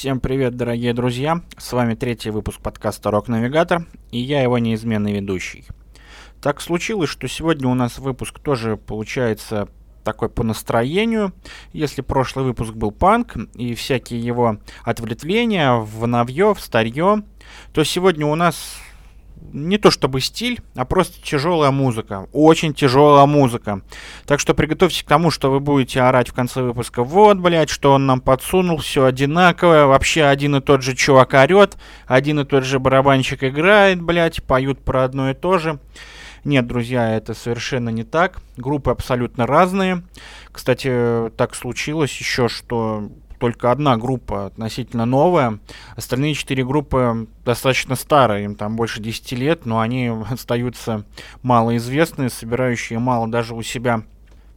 Всем привет, дорогие друзья! С вами третий выпуск подкаста «Рок Навигатор» и я его неизменный ведущий. Так случилось, что сегодня у нас выпуск тоже получается такой по настроению. Если прошлый выпуск был панк и всякие его ответвления в новье, в старье, то сегодня у нас не то чтобы стиль, а просто тяжелая музыка. Очень тяжелая музыка. Так что приготовьтесь к тому, что вы будете орать в конце выпуска. Вот, блядь, что он нам подсунул, все одинаковое. Вообще один и тот же чувак орет, один и тот же барабанщик играет, блядь, поют про одно и то же. Нет, друзья, это совершенно не так. Группы абсолютно разные. Кстати, так случилось еще, что только одна группа относительно новая. Остальные четыре группы достаточно старые, им там больше 10 лет, но они остаются малоизвестные, собирающие мало даже у себя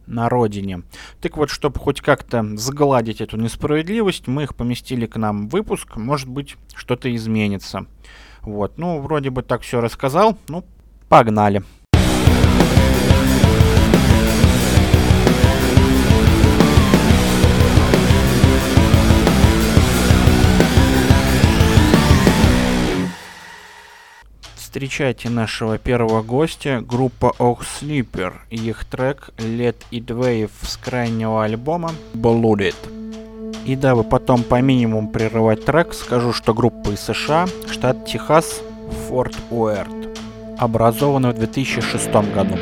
на родине. Так вот, чтобы хоть как-то загладить эту несправедливость, мы их поместили к нам в выпуск. Может быть, что-то изменится. Вот, ну, вроде бы так все рассказал. Ну, погнали. Встречайте нашего первого гостя, группа Oh Sleeper и их трек Let It Wave с крайнего альбома Blooded. И дабы потом по минимуму прерывать трек, скажу, что группа из США, штат Техас, Форт Уэрт, образована в 2006 году.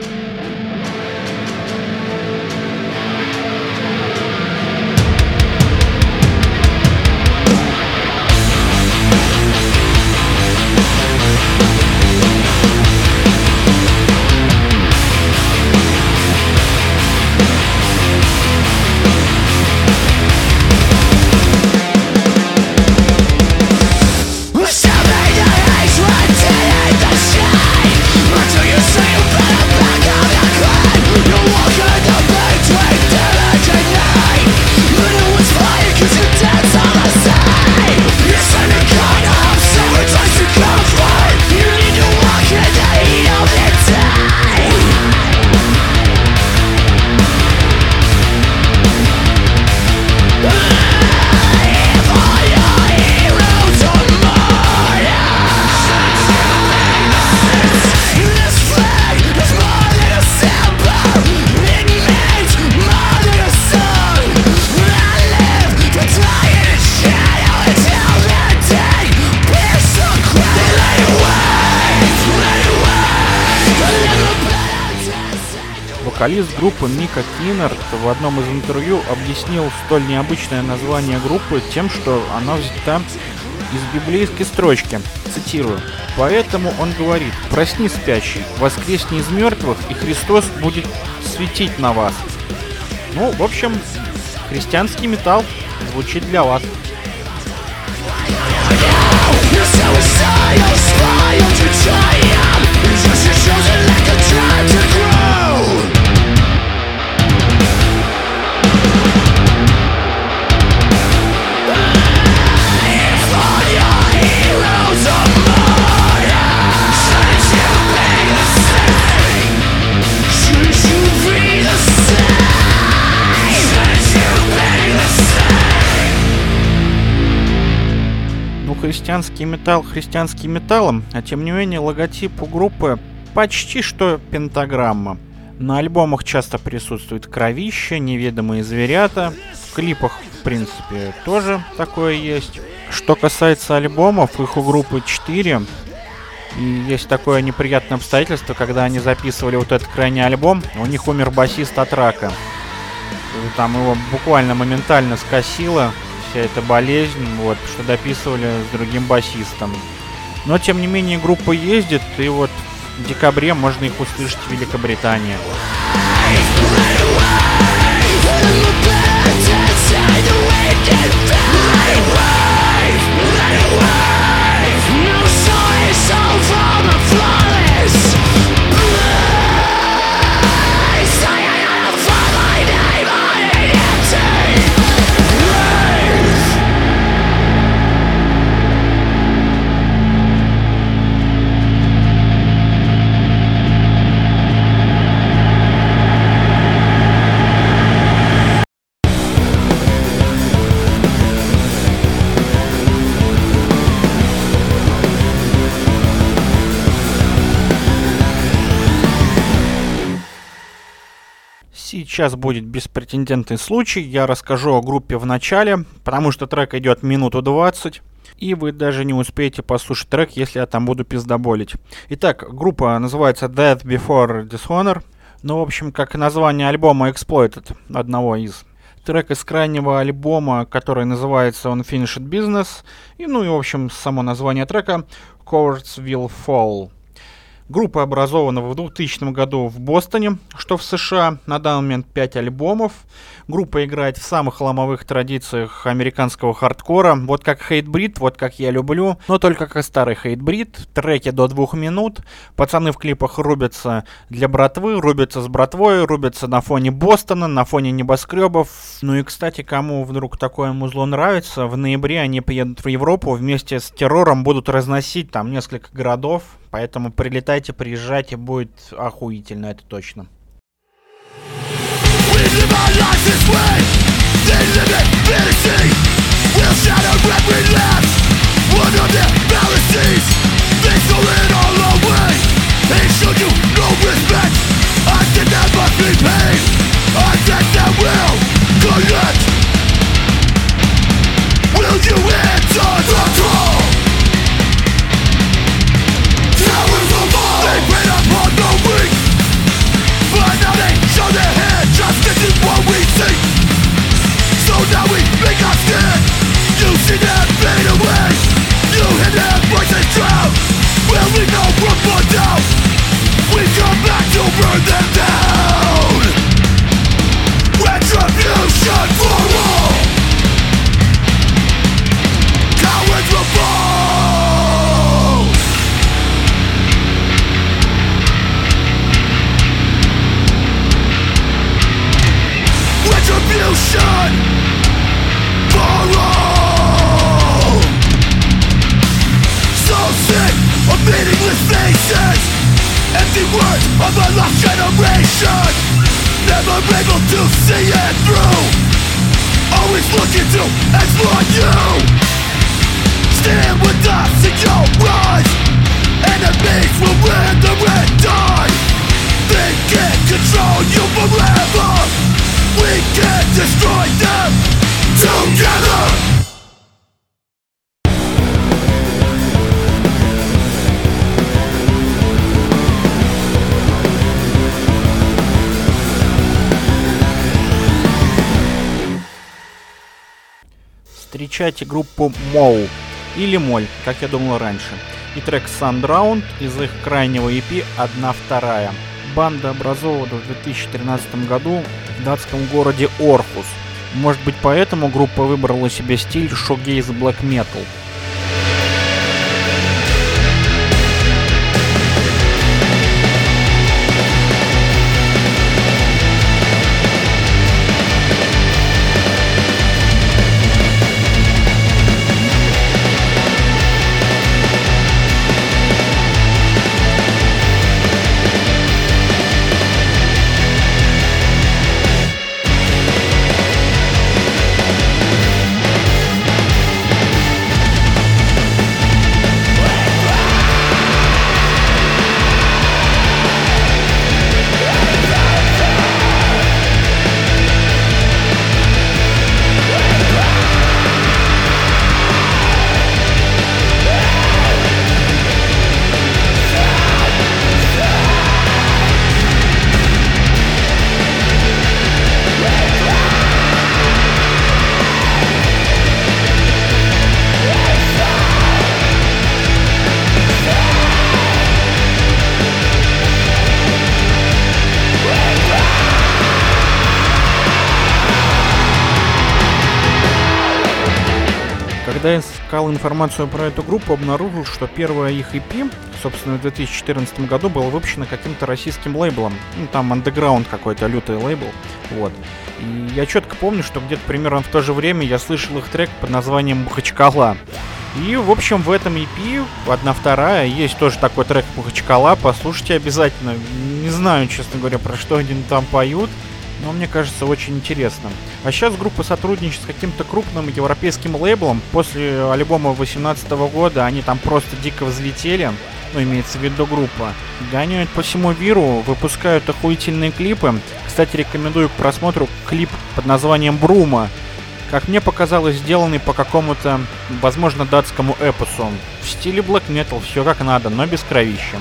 Вокалист группы Мика Киннерт в одном из интервью объяснил столь необычное название группы тем, что она взята из библейской строчки. Цитирую. Поэтому он говорит, просни спящий, воскресни из мертвых, и Христос будет светить на вас. Ну, в общем, христианский металл звучит для вас. Христианский металл христианским металлом, а тем не менее логотип у группы почти что пентаграмма. На альбомах часто присутствует кровище, неведомые зверята. В клипах, в принципе, тоже такое есть. Что касается альбомов, их у группы 4. И есть такое неприятное обстоятельство, когда они записывали вот этот крайний альбом, у них умер басист от рака. Там его буквально моментально скосило вся эта болезнь, вот, что дописывали с другим басистом. Но, тем не менее, группа ездит, и вот в декабре можно их услышать в Великобритании. Fly! Сейчас будет беспретендентный случай. Я расскажу о группе в начале, потому что трек идет минуту 20. И вы даже не успеете послушать трек, если я там буду пиздоболить. Итак, группа называется Death Before Dishonor. Ну, в общем, как название альбома Exploited, одного из трек из крайнего альбома, который называется Unfinished Business, и, ну и, в общем, само название трека Cowards Will Fall. Группа образована в 2000 году в Бостоне, что в США. На данный момент 5 альбомов. Группа играет в самых ломовых традициях американского хардкора. Вот как Хейтбрид, вот как я люблю. Но только как старый Хейтбрид. Треки до двух минут. Пацаны в клипах рубятся для братвы, рубятся с братвой, рубятся на фоне Бостона, на фоне небоскребов. Ну и, кстати, кому вдруг такое музло нравится, в ноябре они приедут в Европу вместе с террором, будут разносить там несколько городов. Поэтому прилетайте, приезжайте, будет охуительно, это точно. Will I'm able to see it through. Always looking to exploit you. Stand with us in your rise Enemies will win the red die They can't control you forever. Встречайте группу Моу или Моль, как я думал раньше. И трек Sundround из их крайнего EP «Одна вторая». Банда образована в 2013 году в датском городе Орхус. Может быть поэтому группа выбрала себе стиль шогейз блэк метал – Когда я искал информацию про эту группу, обнаружил, что первая их EP, собственно, в 2014 году была выпущена каким-то российским лейблом. Ну, там андеграунд какой-то, лютый лейбл. Вот. И я четко помню, что где-то примерно в то же время я слышал их трек под названием «Махачкала». И, в общем, в этом EP, одна вторая, есть тоже такой трек «Махачкала», послушайте обязательно. Не знаю, честно говоря, про что они там поют но мне кажется очень интересным. А сейчас группа сотрудничает с каким-то крупным европейским лейблом. После альбома 2018 года они там просто дико взлетели. ну, имеется в виду группа, гоняют по всему миру, выпускают охуительные клипы. Кстати, рекомендую к просмотру клип под названием «Брума», как мне показалось, сделанный по какому-то, возможно, датскому эпосу. В стиле black metal, все как надо, но без кровища.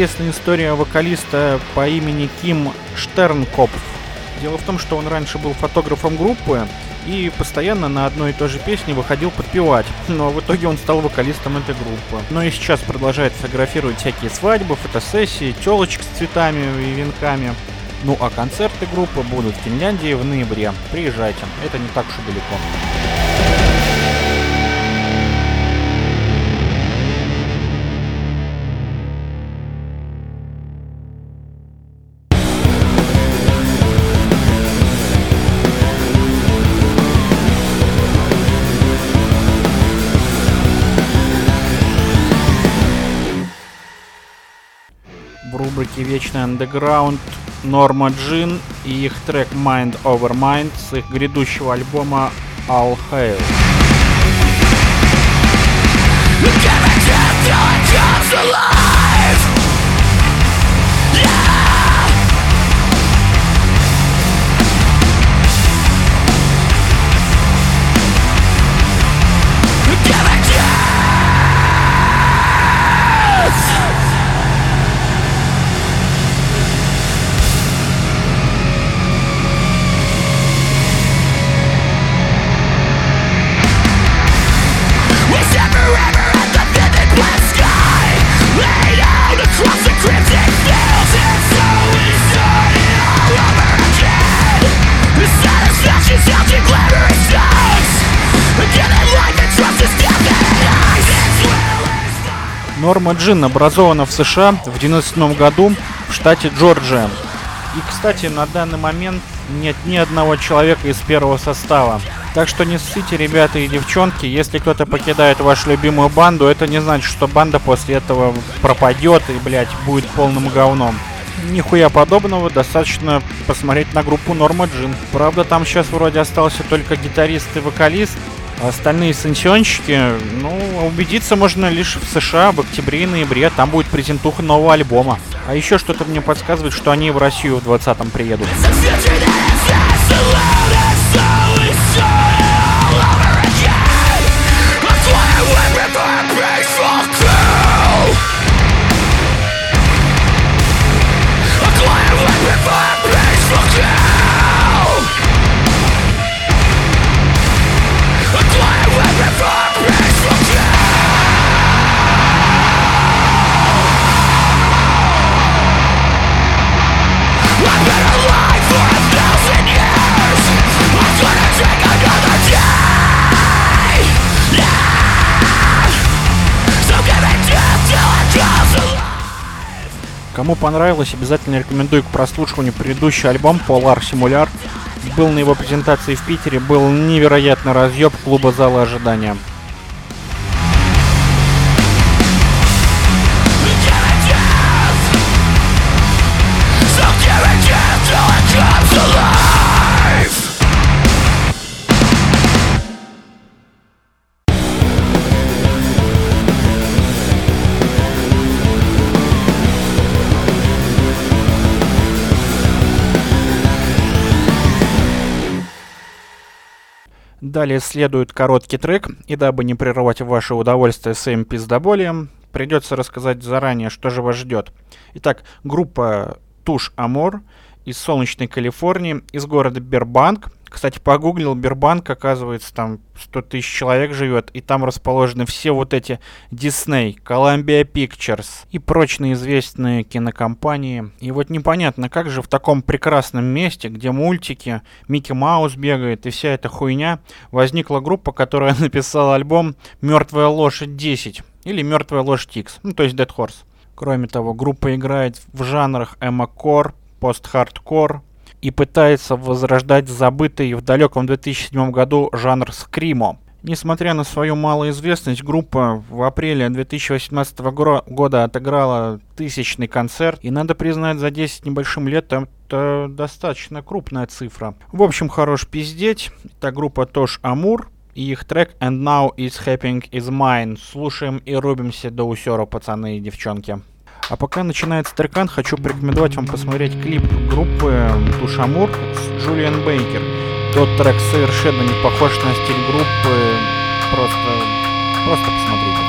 Интересная история вокалиста по имени Ким Штернкопф. Дело в том, что он раньше был фотографом группы и постоянно на одной и той же песне выходил подпевать. Но в итоге он стал вокалистом этой группы. Но и сейчас продолжает фотографировать всякие свадьбы, фотосессии, телочек с цветами и венками. Ну а концерты группы будут в Финляндии в ноябре. Приезжайте, это не так уж и далеко. Рубрике Вечный Underground Норма Джин и их трек Mind Over Mind с их грядущего альбома All Hail. Норма Джин образована в США в 1997 году в штате Джорджия. И, кстати, на данный момент нет ни одного человека из первого состава. Так что не ссыте, ребята и девчонки, если кто-то покидает вашу любимую банду, это не значит, что банда после этого пропадет и, блядь, будет полным говном. Нихуя подобного, достаточно посмотреть на группу Норма Джин. Правда, там сейчас вроде остался только гитарист и вокалист, а остальные сенсионщики, ну, убедиться можно лишь в США в октябре и ноябре. Там будет презентуха нового альбома. А еще что-то мне подсказывает, что они в Россию в 20-м приедут. Кому понравилось, обязательно рекомендую к прослушиванию предыдущий альбом Polar Simular. Был на его презентации в Питере, был невероятно разъеб клуба зала ожидания. Далее следует короткий трек, и дабы не прерывать ваше удовольствие своим пиздоболием, придется рассказать заранее, что же вас ждет. Итак, группа Туш Амор из солнечной Калифорнии, из города Бербанк, Кстати, погуглил Бербанк, оказывается, там 100 тысяч человек живет, и там расположены все вот эти Disney, Columbia Pictures и прочные известные кинокомпании. И вот непонятно, как же в таком прекрасном месте, где мультики, Микки Маус бегает и вся эта хуйня, возникла группа, которая написала альбом «Мертвая лошадь 10» или «Мертвая лошадь X», ну то есть Dead Horse. Кроме того, группа играет в жанрах эмо-кор, пост-хардкор, и пытается возрождать забытый в далеком 2007 году жанр скримо. Несмотря на свою малоизвестность, группа в апреле 2018 года отыграла тысячный концерт, и надо признать, за 10 небольшим лет это достаточно крупная цифра. В общем, хорош пиздеть. Это группа Тош Амур, и их трек And Now Is Happening Is Mine. Слушаем и рубимся до усера, пацаны и девчонки. А пока начинается трекан, хочу порекомендовать вам посмотреть клип группы Тушамур с Джулиан Бейкер. Тот трек совершенно не похож на стиль группы, просто, просто посмотрите.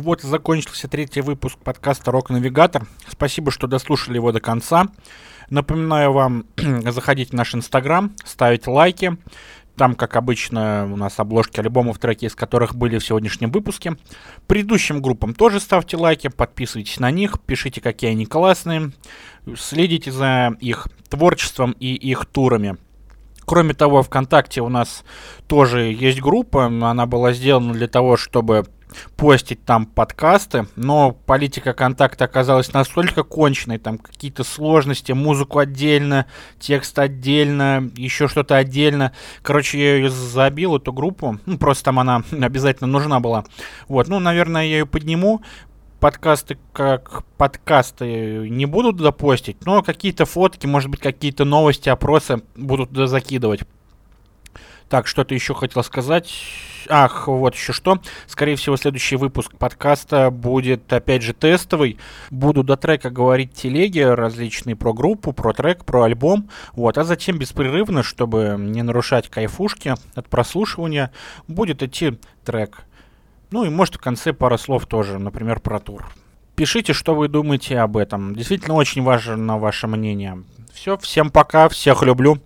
Вот закончился третий выпуск подкаста «Рок-навигатор». Спасибо, что дослушали его до конца. Напоминаю вам заходить в наш инстаграм, ставить лайки. Там, как обычно, у нас обложки альбомов, треки из которых были в сегодняшнем выпуске. Предыдущим группам тоже ставьте лайки, подписывайтесь на них, пишите, какие они классные. Следите за их творчеством и их турами. Кроме того, ВКонтакте у нас тоже есть группа. Она была сделана для того, чтобы постить там подкасты, но политика контакта оказалась настолько конченной, там какие-то сложности, музыку отдельно, текст отдельно, еще что-то отдельно. Короче, я ее забил, эту группу, ну, просто там она обязательно нужна была. Вот, ну, наверное, я ее подниму, подкасты как подкасты не будут допостить, но какие-то фотки, может быть, какие-то новости, опросы будут закидывать. Так, что-то еще хотел сказать. Ах, вот еще что. Скорее всего, следующий выпуск подкаста будет, опять же, тестовый. Буду до трека говорить телеги различные про группу, про трек, про альбом. Вот, а затем беспрерывно, чтобы не нарушать кайфушки от прослушивания, будет идти трек. Ну и может в конце пара слов тоже, например, про тур. Пишите, что вы думаете об этом. Действительно очень важно ваше мнение. Все, всем пока, всех люблю.